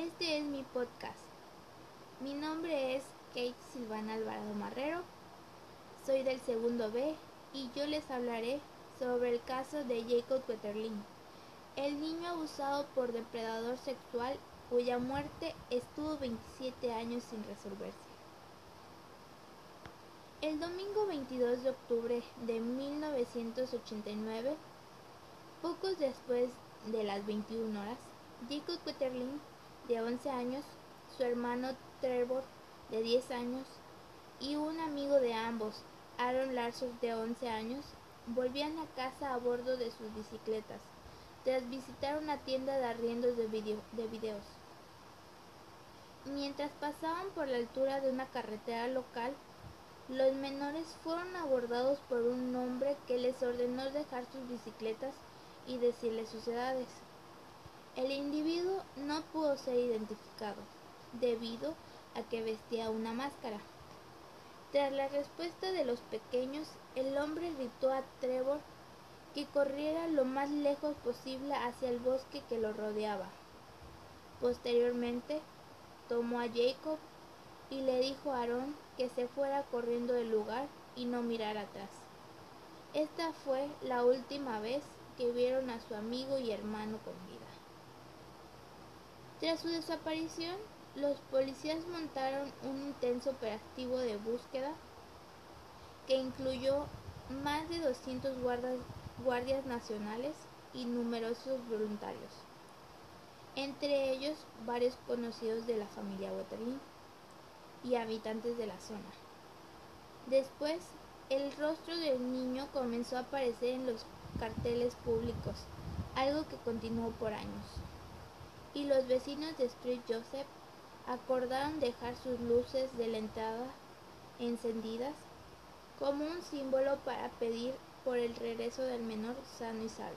Este es mi podcast. Mi nombre es Kate Silvana Alvarado Marrero. Soy del segundo B y yo les hablaré sobre el caso de Jacob Wetterling, el niño abusado por depredador sexual cuya muerte estuvo 27 años sin resolverse. El domingo 22 de octubre de 1989, pocos después de las 21 horas, Jacob Wetterling, de 11 años, su hermano Trevor, de 10 años, y un amigo de ambos, Aaron Larson, de 11 años, volvían a casa a bordo de sus bicicletas, tras visitar una tienda de arriendos de, de videos. Mientras pasaban por la altura de una carretera local, los menores fueron abordados por un hombre que les ordenó dejar sus bicicletas y decirles sus edades. El individuo no pudo ser identificado, debido a que vestía una máscara. Tras la respuesta de los pequeños, el hombre gritó a Trevor que corriera lo más lejos posible hacia el bosque que lo rodeaba. Posteriormente, tomó a Jacob y le dijo a Aaron que se fuera corriendo del lugar y no mirara atrás. Esta fue la última vez que vieron a su amigo y hermano con vida. Tras su desaparición, los policías montaron un intenso operativo de búsqueda que incluyó más de 200 guardas, guardias nacionales y numerosos voluntarios, entre ellos varios conocidos de la familia Waterloo y habitantes de la zona. Después, el rostro del niño comenzó a aparecer en los carteles públicos, algo que continuó por años. Y los vecinos de Street Joseph acordaron dejar sus luces de la entrada encendidas como un símbolo para pedir por el regreso del menor sano y salvo.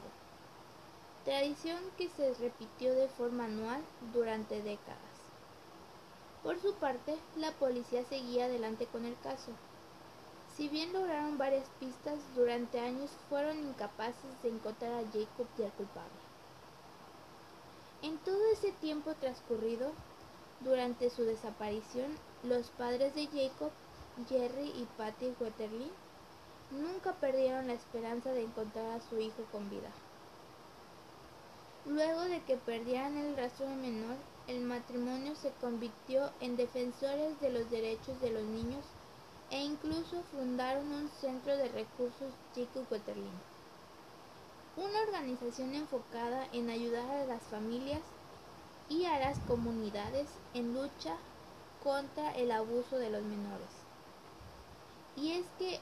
Tradición que se repitió de forma anual durante décadas. Por su parte, la policía seguía adelante con el caso. Si bien lograron varias pistas, durante años fueron incapaces de encontrar a Jacob y al culpable. Ese tiempo transcurrido, durante su desaparición, los padres de Jacob, Jerry y Patty Wetterly, nunca perdieron la esperanza de encontrar a su hijo con vida. Luego de que perdieran el rastro menor, el matrimonio se convirtió en defensores de los derechos de los niños e incluso fundaron un centro de recursos Jacob Wetterling, una organización enfocada en ayudar a las familias y a las comunidades en lucha contra el abuso de los menores. Y es que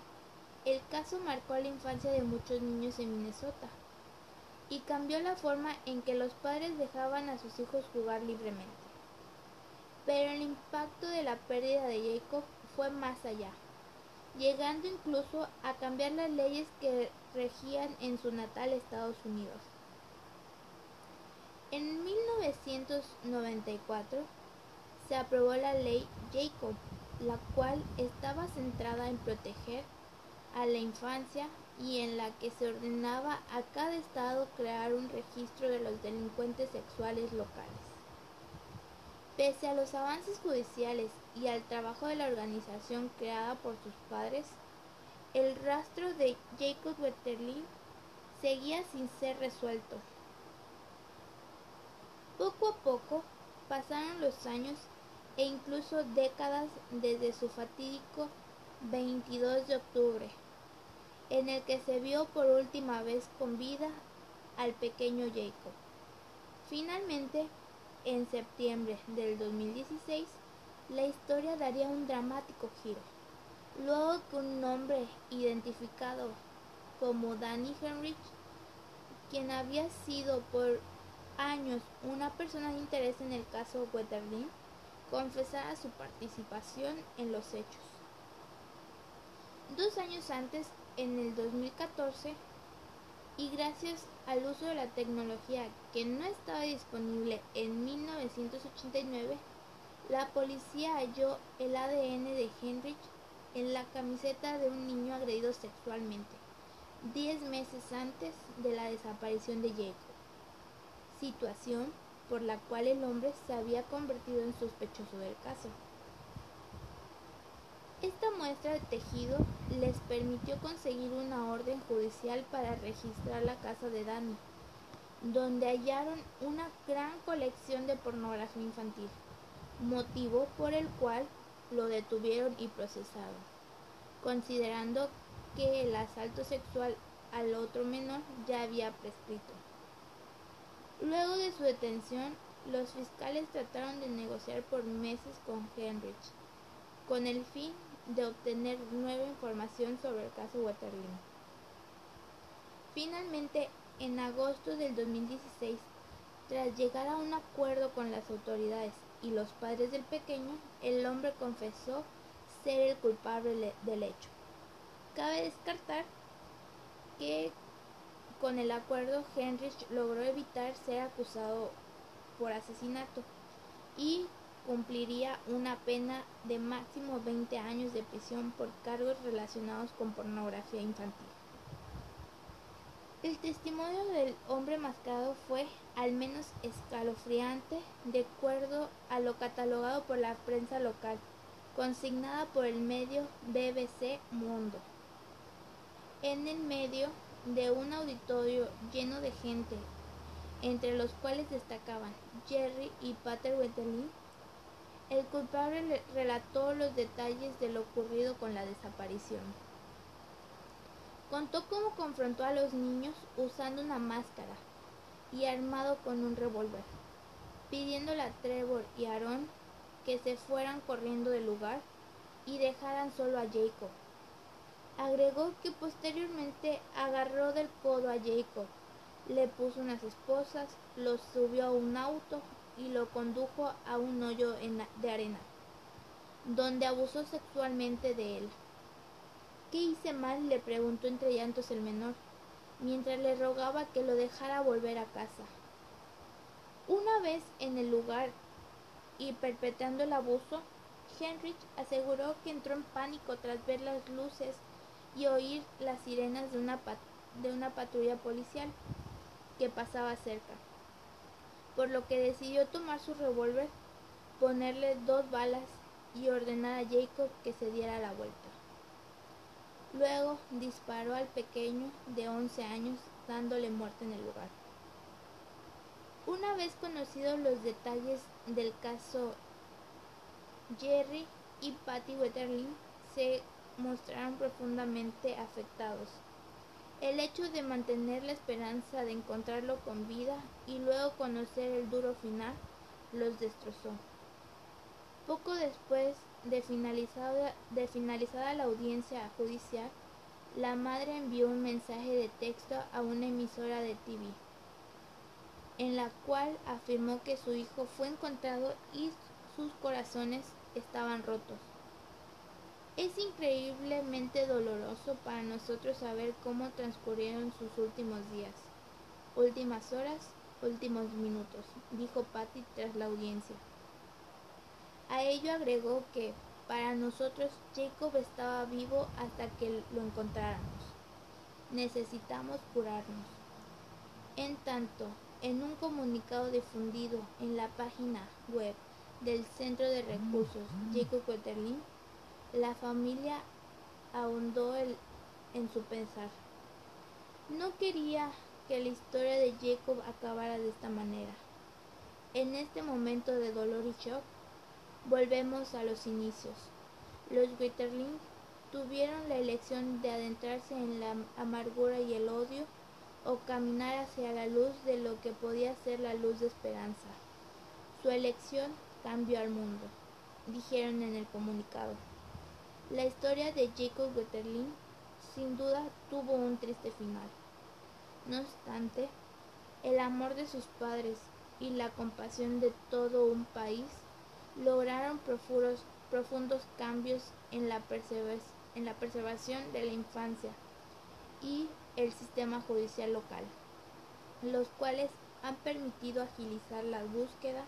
el caso marcó la infancia de muchos niños en Minnesota y cambió la forma en que los padres dejaban a sus hijos jugar libremente. Pero el impacto de la pérdida de Jacob fue más allá, llegando incluso a cambiar las leyes que regían en su natal Estados Unidos. En 1994 se aprobó la ley Jacob, la cual estaba centrada en proteger a la infancia y en la que se ordenaba a cada estado crear un registro de los delincuentes sexuales locales. Pese a los avances judiciales y al trabajo de la organización creada por sus padres, el rastro de Jacob Wetterling seguía sin ser resuelto. Poco a poco pasaron los años e incluso décadas desde su fatídico 22 de octubre, en el que se vio por última vez con vida al pequeño Jacob. Finalmente, en septiembre del 2016, la historia daría un dramático giro, luego que un hombre identificado como Danny Henrich, quien había sido por años una persona de interés en el caso Wetterling, confesara su participación en los hechos. Dos años antes, en el 2014, y gracias al uso de la tecnología que no estaba disponible en 1989, la policía halló el ADN de Henrich en la camiseta de un niño agredido sexualmente, diez meses antes de la desaparición de Jacob. Situación por la cual el hombre se había convertido en sospechoso del caso. Esta muestra de tejido les permitió conseguir una orden judicial para registrar la casa de Danny, donde hallaron una gran colección de pornografía infantil, motivo por el cual lo detuvieron y procesaron, considerando que el asalto sexual al otro menor ya había prescrito. Luego de su detención, los fiscales trataron de negociar por meses con Henrich, con el fin de obtener nueva información sobre el caso Waterloo. Finalmente, en agosto del 2016, tras llegar a un acuerdo con las autoridades y los padres del pequeño, el hombre confesó ser el culpable del hecho. Cabe descartar que con el acuerdo Heinrich logró evitar ser acusado por asesinato y cumpliría una pena de máximo 20 años de prisión por cargos relacionados con pornografía infantil. El testimonio del hombre mascado fue al menos escalofriante de acuerdo a lo catalogado por la prensa local, consignada por el medio BBC Mundo. En el medio de un auditorio lleno de gente, entre los cuales destacaban Jerry y Pater Wetterling, el culpable relató los detalles de lo ocurrido con la desaparición. Contó cómo confrontó a los niños usando una máscara y armado con un revólver, pidiéndole a Trevor y Aaron que se fueran corriendo del lugar y dejaran solo a Jacob. Agregó que posteriormente agarró del codo a Jacob, le puso unas esposas, lo subió a un auto y lo condujo a un hoyo de arena, donde abusó sexualmente de él. ¿Qué hice mal? le preguntó entre llantos el menor, mientras le rogaba que lo dejara volver a casa. Una vez en el lugar y perpetrando el abuso, Heinrich aseguró que entró en pánico tras ver las luces y oír las sirenas de una, de una patrulla policial que pasaba cerca por lo que decidió tomar su revólver, ponerle dos balas y ordenar a Jacob que se diera la vuelta. Luego disparó al pequeño de 11 años dándole muerte en el lugar. Una vez conocidos los detalles del caso, Jerry y Patty Wetterling se mostraron profundamente afectados el hecho de mantener la esperanza de encontrarlo con vida y luego conocer el duro final los destrozó. Poco después de finalizada, la audiencia judicial, la madre envió un mensaje de texto a una emisora de TV, en la cual afirmó que su hijo fue encontrado y sus corazones estaban rotos. Es increíblemente doloroso para nosotros saber cómo transcurrieron sus últimos días, últimas horas, últimos minutos, dijo Patty tras la audiencia. A ello agregó que para nosotros Jacob estaba vivo hasta que lo encontráramos. Necesitamos curarnos. En tanto, en un comunicado difundido en la página web del Centro de Recursos Jacob Wetterling, la familia ahondó en su pensar. No quería que la historia de Jacob acabara de esta manera. En este momento de dolor y shock, volvemos a los inicios. Los Witterling tuvieron la elección de adentrarse en la amargura y el odio o caminar hacia la luz de lo que podía ser la luz de esperanza. Su elección cambió al mundo, dijeron en el comunicado. La historia de Jacob Wetterling sin duda tuvo un triste final. No obstante, el amor de sus padres y la compasión de todo un país lograron profundos, cambios en la, en la preservación de la infancia y el sistema judicial local, los cuales han permitido agilizar la búsqueda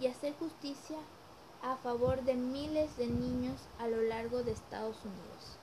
y hacer justicia a favor de miles de niños a lo largo de Estados Unidos.